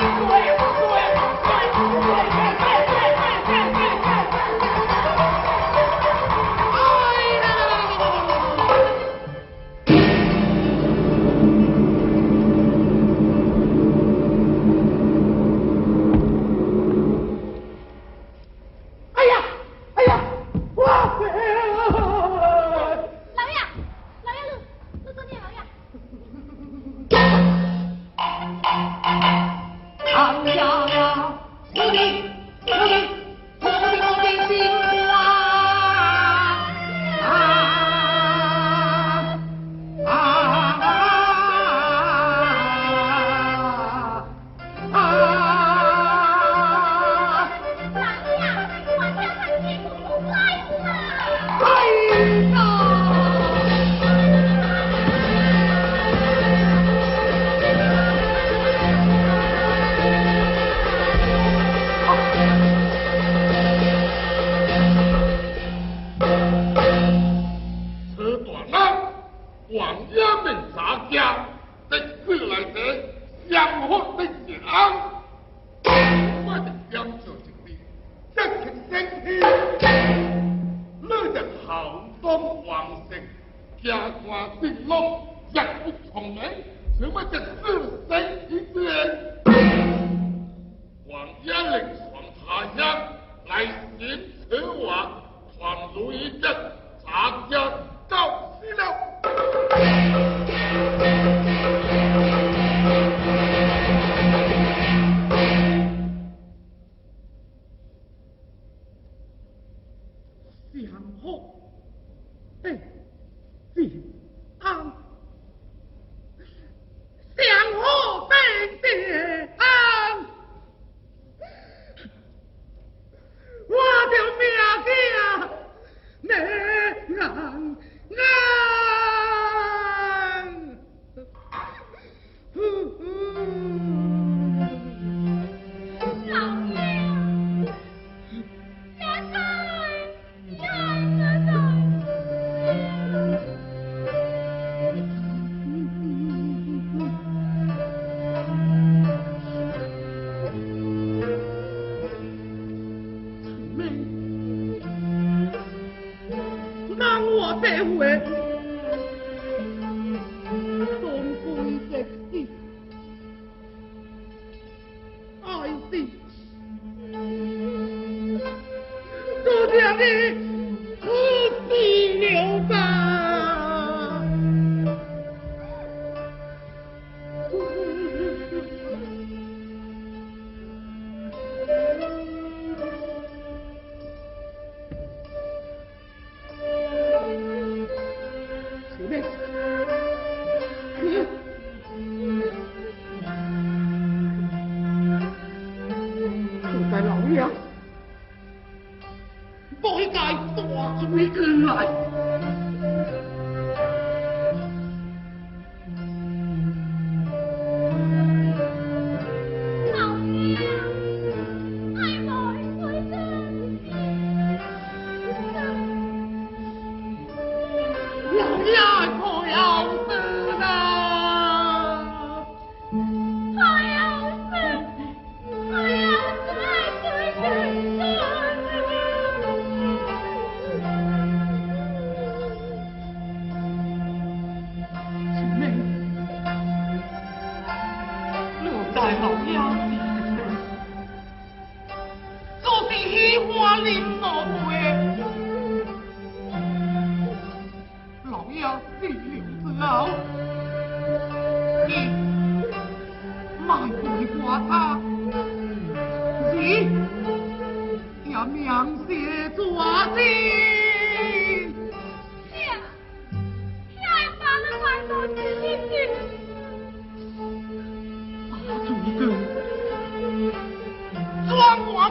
Wait, wait, wait.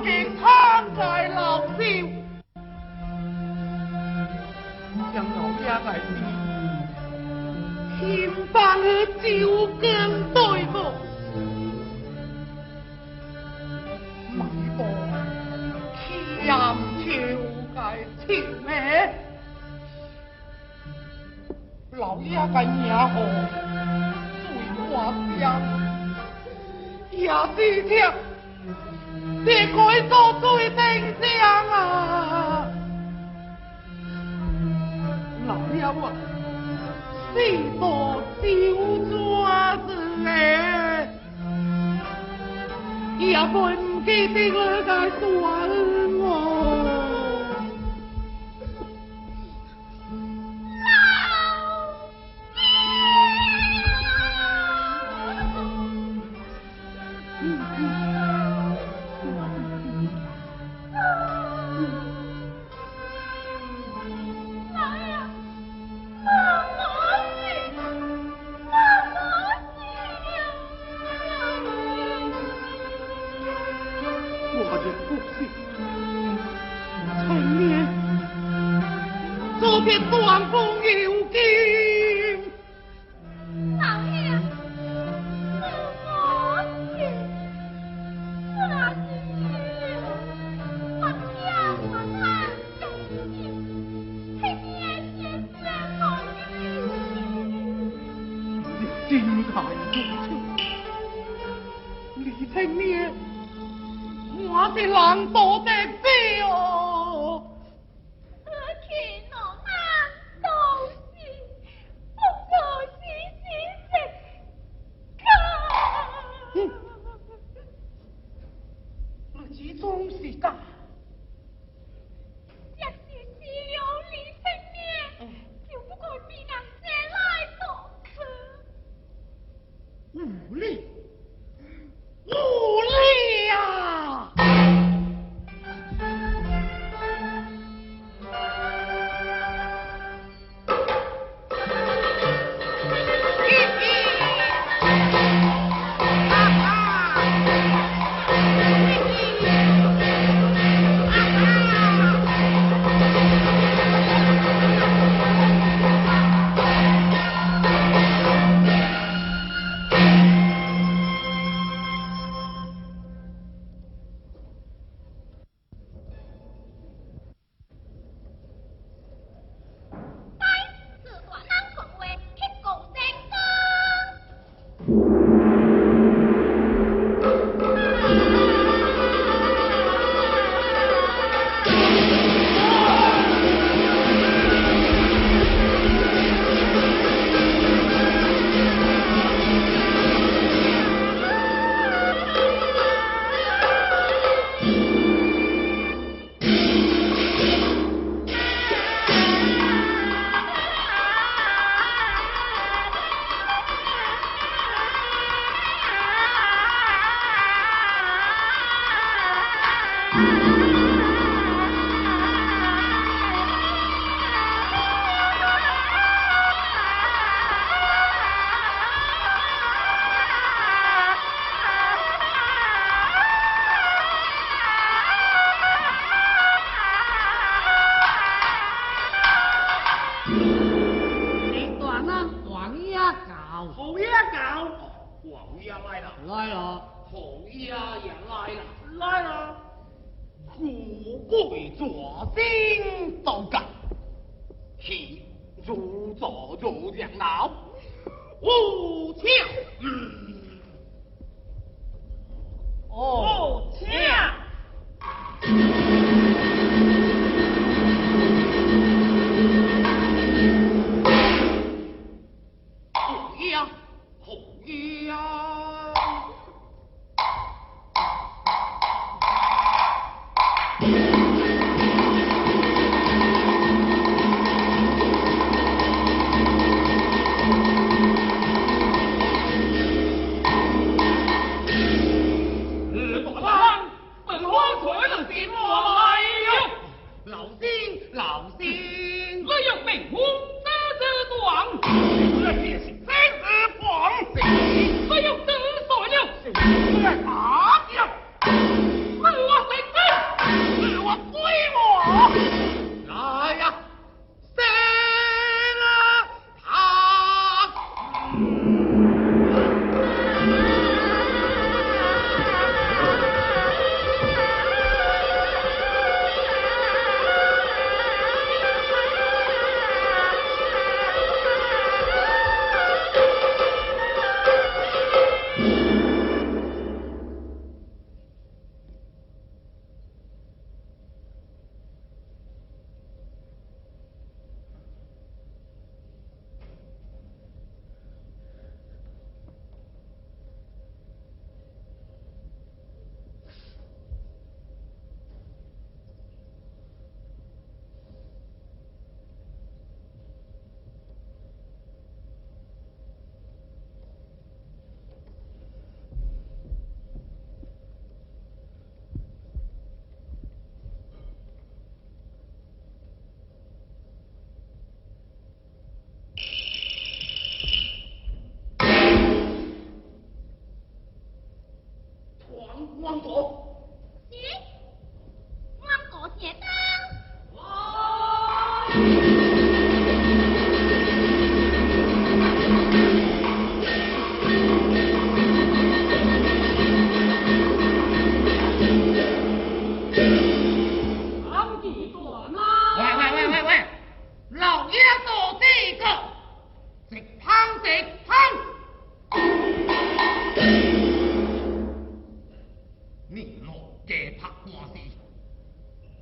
给苍天老天，将老爷的天放的酒缸对我卖个悄悄的情，老爷的娘好醉花香，也是疼。你可做最丁香啊。老了啊是多酒桌子哎也不会给别个来王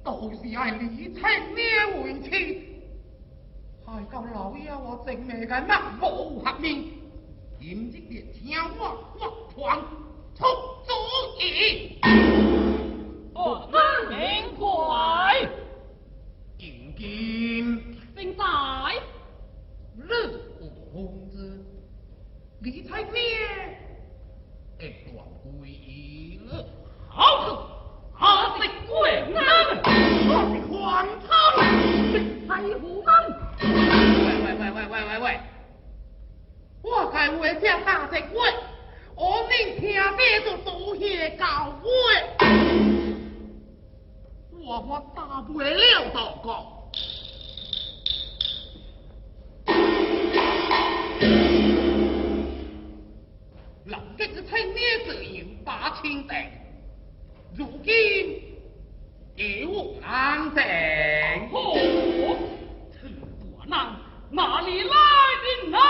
就是爱李青呢为妻，害到老爷我正命个那无合面，今日连听我我传出主意。我明快，今今正在日无公子，李太爹，会断归一了。好，喂喂喂喂喂喂！我该话这大只话，我恁听爹就多些教话。我我大不了道讲。人家是青年自由把清定，如今有难成。哦，此大难哪里来的难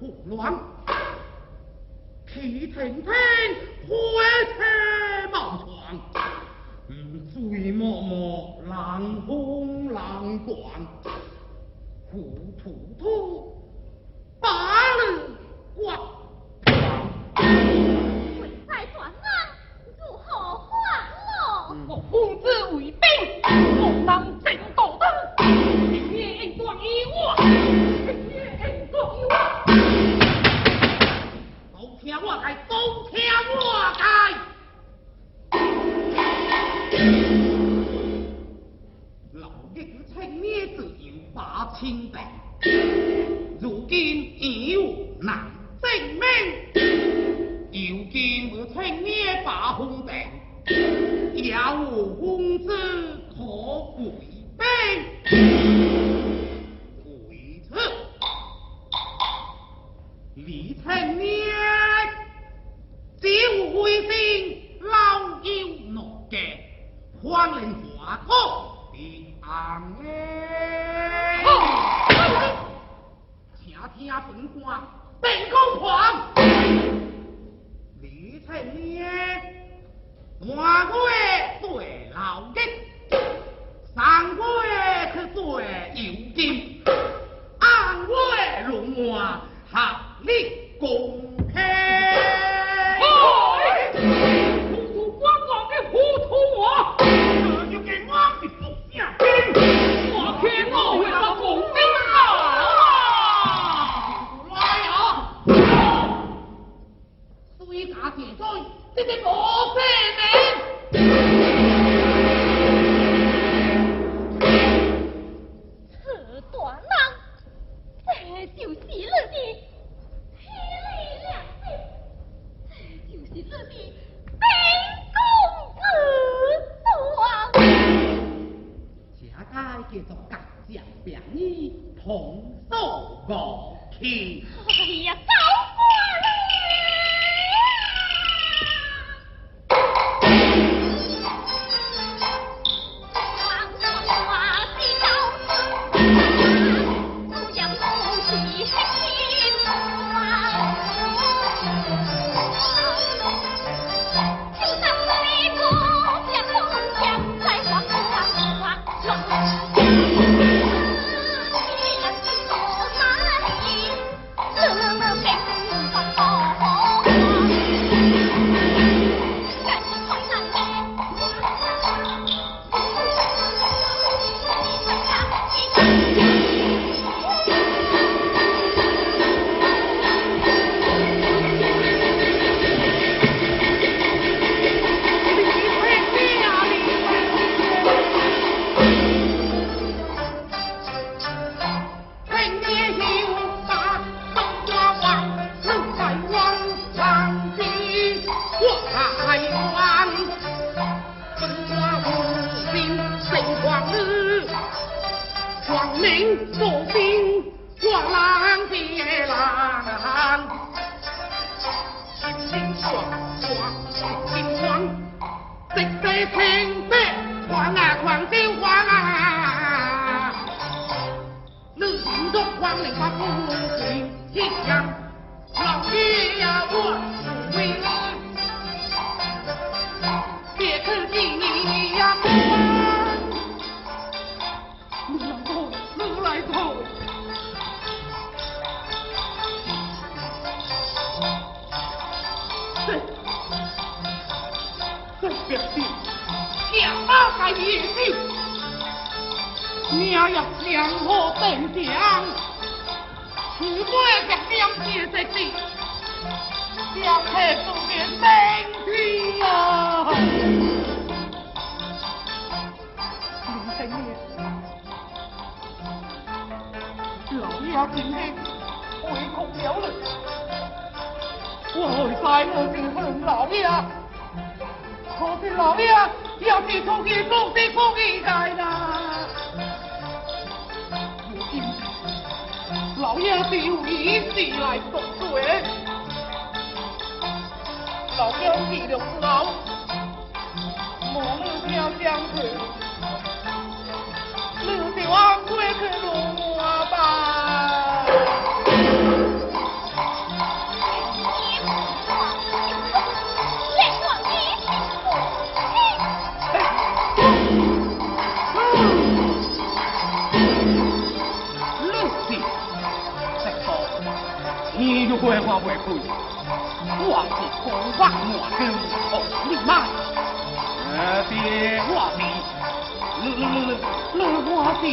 混乱。替听听，火车冒闯，醉默默，冷风冷光，糊糊涂。荒令华哥别行咧。听听本官定公狂，李青年，换月对老吉，三月去对有金，暗月龙华。合力共开。虽打铁锤，这个无命。此断郎，这就是你。的天理良心，这就是你。的兵公子断。下该叫做甲将兵衣，同手武器。皇命入江河定江，如果入江界直地，将吃不见命天啊！林青年，老爷今天回空了了，我在我就恨老爷，可是老爷要是出去不是不应该的。老爷就以事来赎罪，老爷体谅老，莫你听相去，你就安归去路官话为父我是红花满跟红绿满子儿逼我逼乐乐乐乐我逼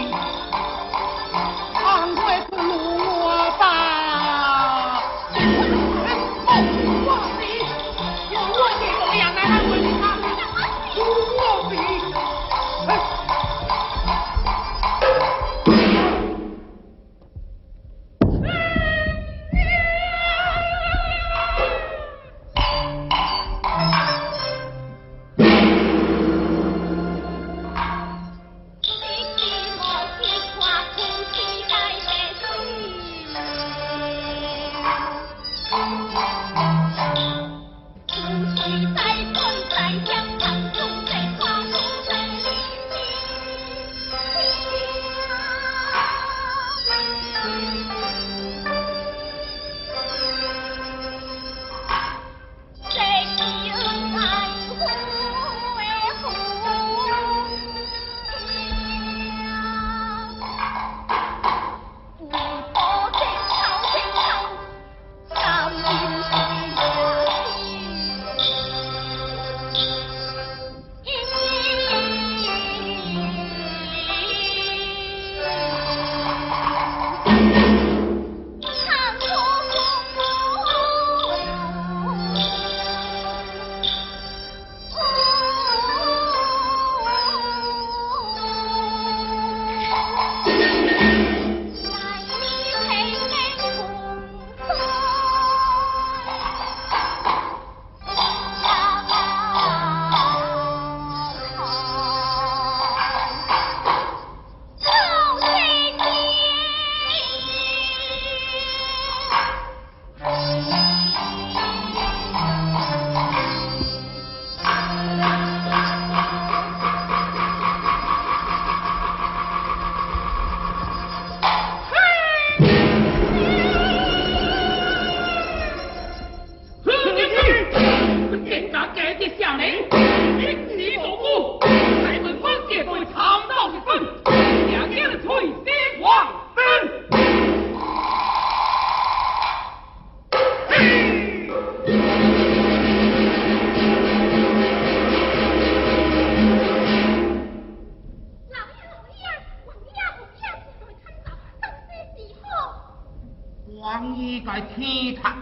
王一该听他，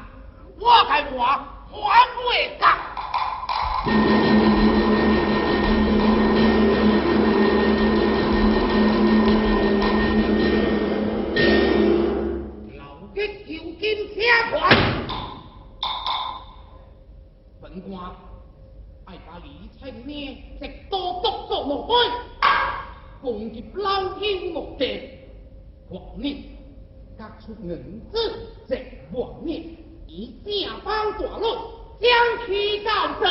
我还我还会干。老爷求今天官，本官爱把李青面直多督做落去，攻老天目的。银子在王爷，以假包夺路，将其告成。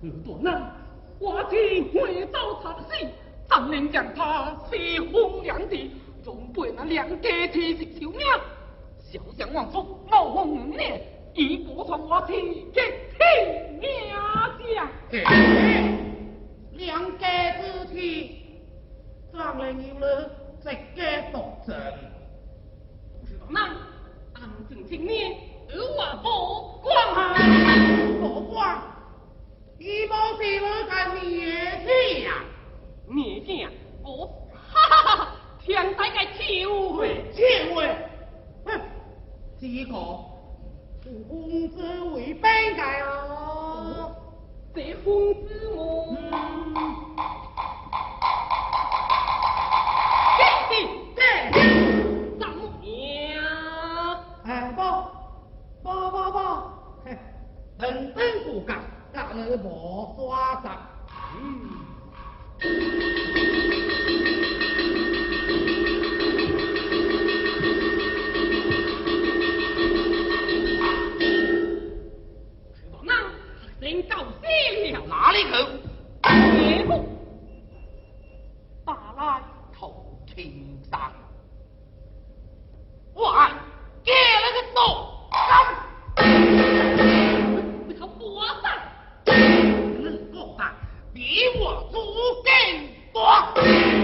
此段呢，我今回到长西，怎能将他西风两地，准备两家提携救命？小将王叔冒风而来，已不从我起。请你。光